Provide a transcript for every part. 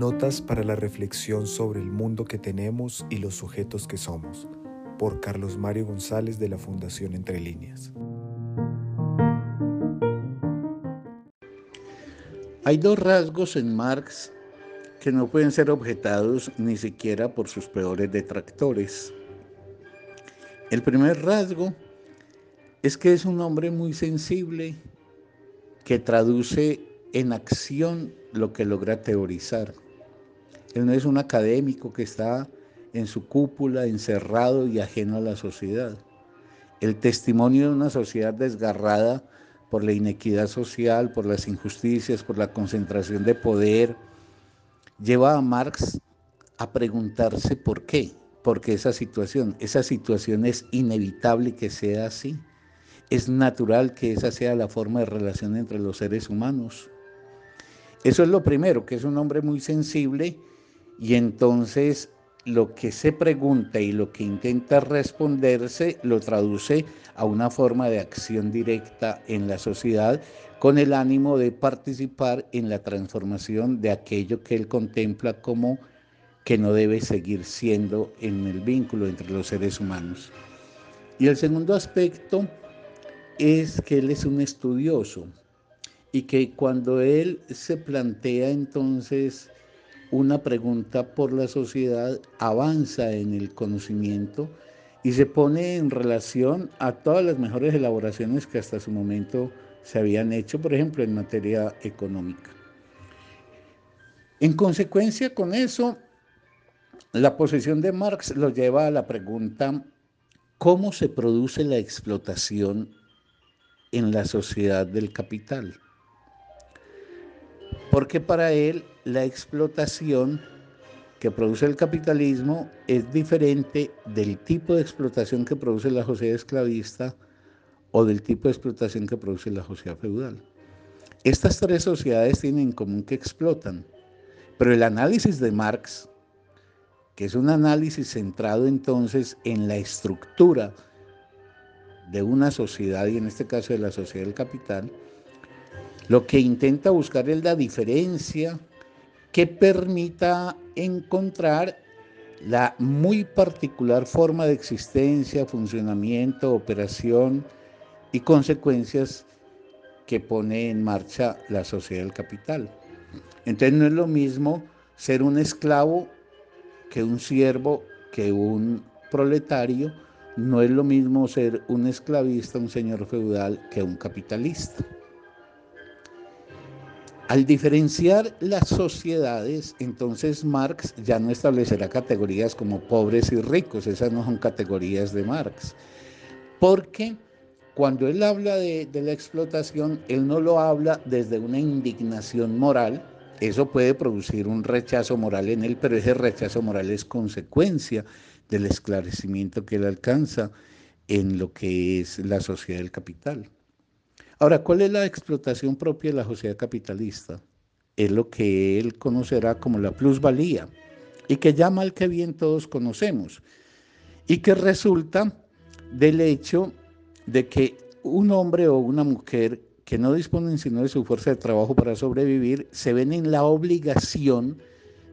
Notas para la reflexión sobre el mundo que tenemos y los sujetos que somos, por Carlos Mario González de la Fundación Entre Líneas. Hay dos rasgos en Marx que no pueden ser objetados ni siquiera por sus peores detractores. El primer rasgo es que es un hombre muy sensible que traduce en acción lo que logra teorizar. Él no es un académico que está en su cúpula, encerrado y ajeno a la sociedad. El testimonio de una sociedad desgarrada por la inequidad social, por las injusticias, por la concentración de poder, lleva a Marx a preguntarse por qué, porque esa situación, esa situación es inevitable que sea así. Es natural que esa sea la forma de relación entre los seres humanos. Eso es lo primero, que es un hombre muy sensible y entonces lo que se pregunta y lo que intenta responderse lo traduce a una forma de acción directa en la sociedad con el ánimo de participar en la transformación de aquello que él contempla como que no debe seguir siendo en el vínculo entre los seres humanos. Y el segundo aspecto es que él es un estudioso y que cuando él se plantea entonces una pregunta por la sociedad, avanza en el conocimiento y se pone en relación a todas las mejores elaboraciones que hasta su momento se habían hecho, por ejemplo, en materia económica. En consecuencia con eso, la posición de Marx lo lleva a la pregunta, ¿cómo se produce la explotación en la sociedad del capital? Porque para él la explotación que produce el capitalismo es diferente del tipo de explotación que produce la sociedad esclavista o del tipo de explotación que produce la sociedad feudal. Estas tres sociedades tienen en común que explotan, pero el análisis de Marx, que es un análisis centrado entonces en la estructura de una sociedad, y en este caso de la sociedad del capital, lo que intenta buscar es la diferencia que permita encontrar la muy particular forma de existencia, funcionamiento, operación y consecuencias que pone en marcha la sociedad del capital. Entonces no es lo mismo ser un esclavo que un siervo, que un proletario, no es lo mismo ser un esclavista, un señor feudal, que un capitalista. Al diferenciar las sociedades, entonces Marx ya no establecerá categorías como pobres y ricos, esas no son categorías de Marx, porque cuando él habla de, la explotación, él no lo habla desde una indignación moral, eso puede producir un rechazo moral en él, pero ese rechazo moral es consecuencia del esclarecimiento que él alcanza en lo que es la sociedad del capital. Ahora, ¿cuál es la explotación propia de la sociedad capitalista? Es lo que él conocerá como la plusvalía y que ya mal que bien todos conocemos y que resulta del hecho de que un hombre o una mujer que no disponen sino de su fuerza de trabajo para sobrevivir, se ven en la obligación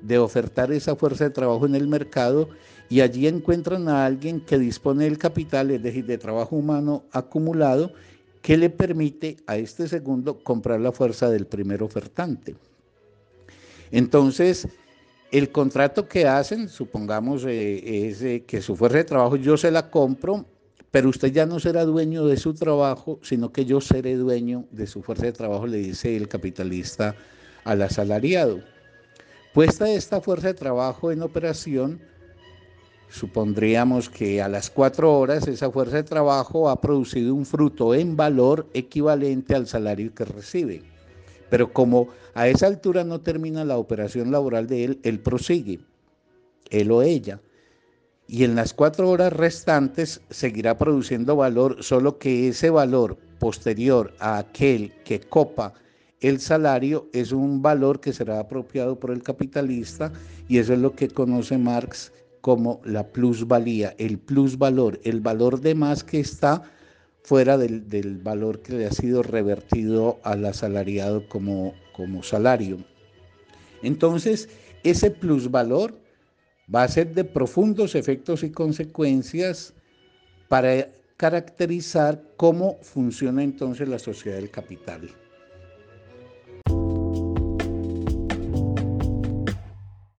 de ofertar esa fuerza de trabajo en el mercado y allí encuentran a alguien que dispone del capital, es decir, de trabajo humano acumulado que le permite a este segundo comprar la fuerza del primer ofertante. Entonces, el contrato que hacen, supongamos, eh, es eh, que su fuerza de trabajo yo se la compro, pero usted ya no será dueño de su trabajo, sino que yo seré dueño de su fuerza de trabajo, le dice el capitalista al asalariado. Puesta esta fuerza de trabajo en operación, supondríamos que a las cuatro horas esa fuerza de trabajo ha producido un fruto en valor equivalente al salario que recibe. Pero como a esa altura no termina la operación laboral de él, él prosigue, él o ella. Y en las cuatro horas restantes seguirá produciendo valor, solo que ese valor posterior a aquel que copa el salario es un valor que será apropiado por el capitalista y eso es lo que conoce Marx como la plusvalía, el plusvalor, el valor de más que está fuera del, valor que le ha sido revertido al asalariado como, como salario. Entonces, ese plusvalor va a ser de profundos efectos y consecuencias para caracterizar cómo funciona entonces la sociedad del capital.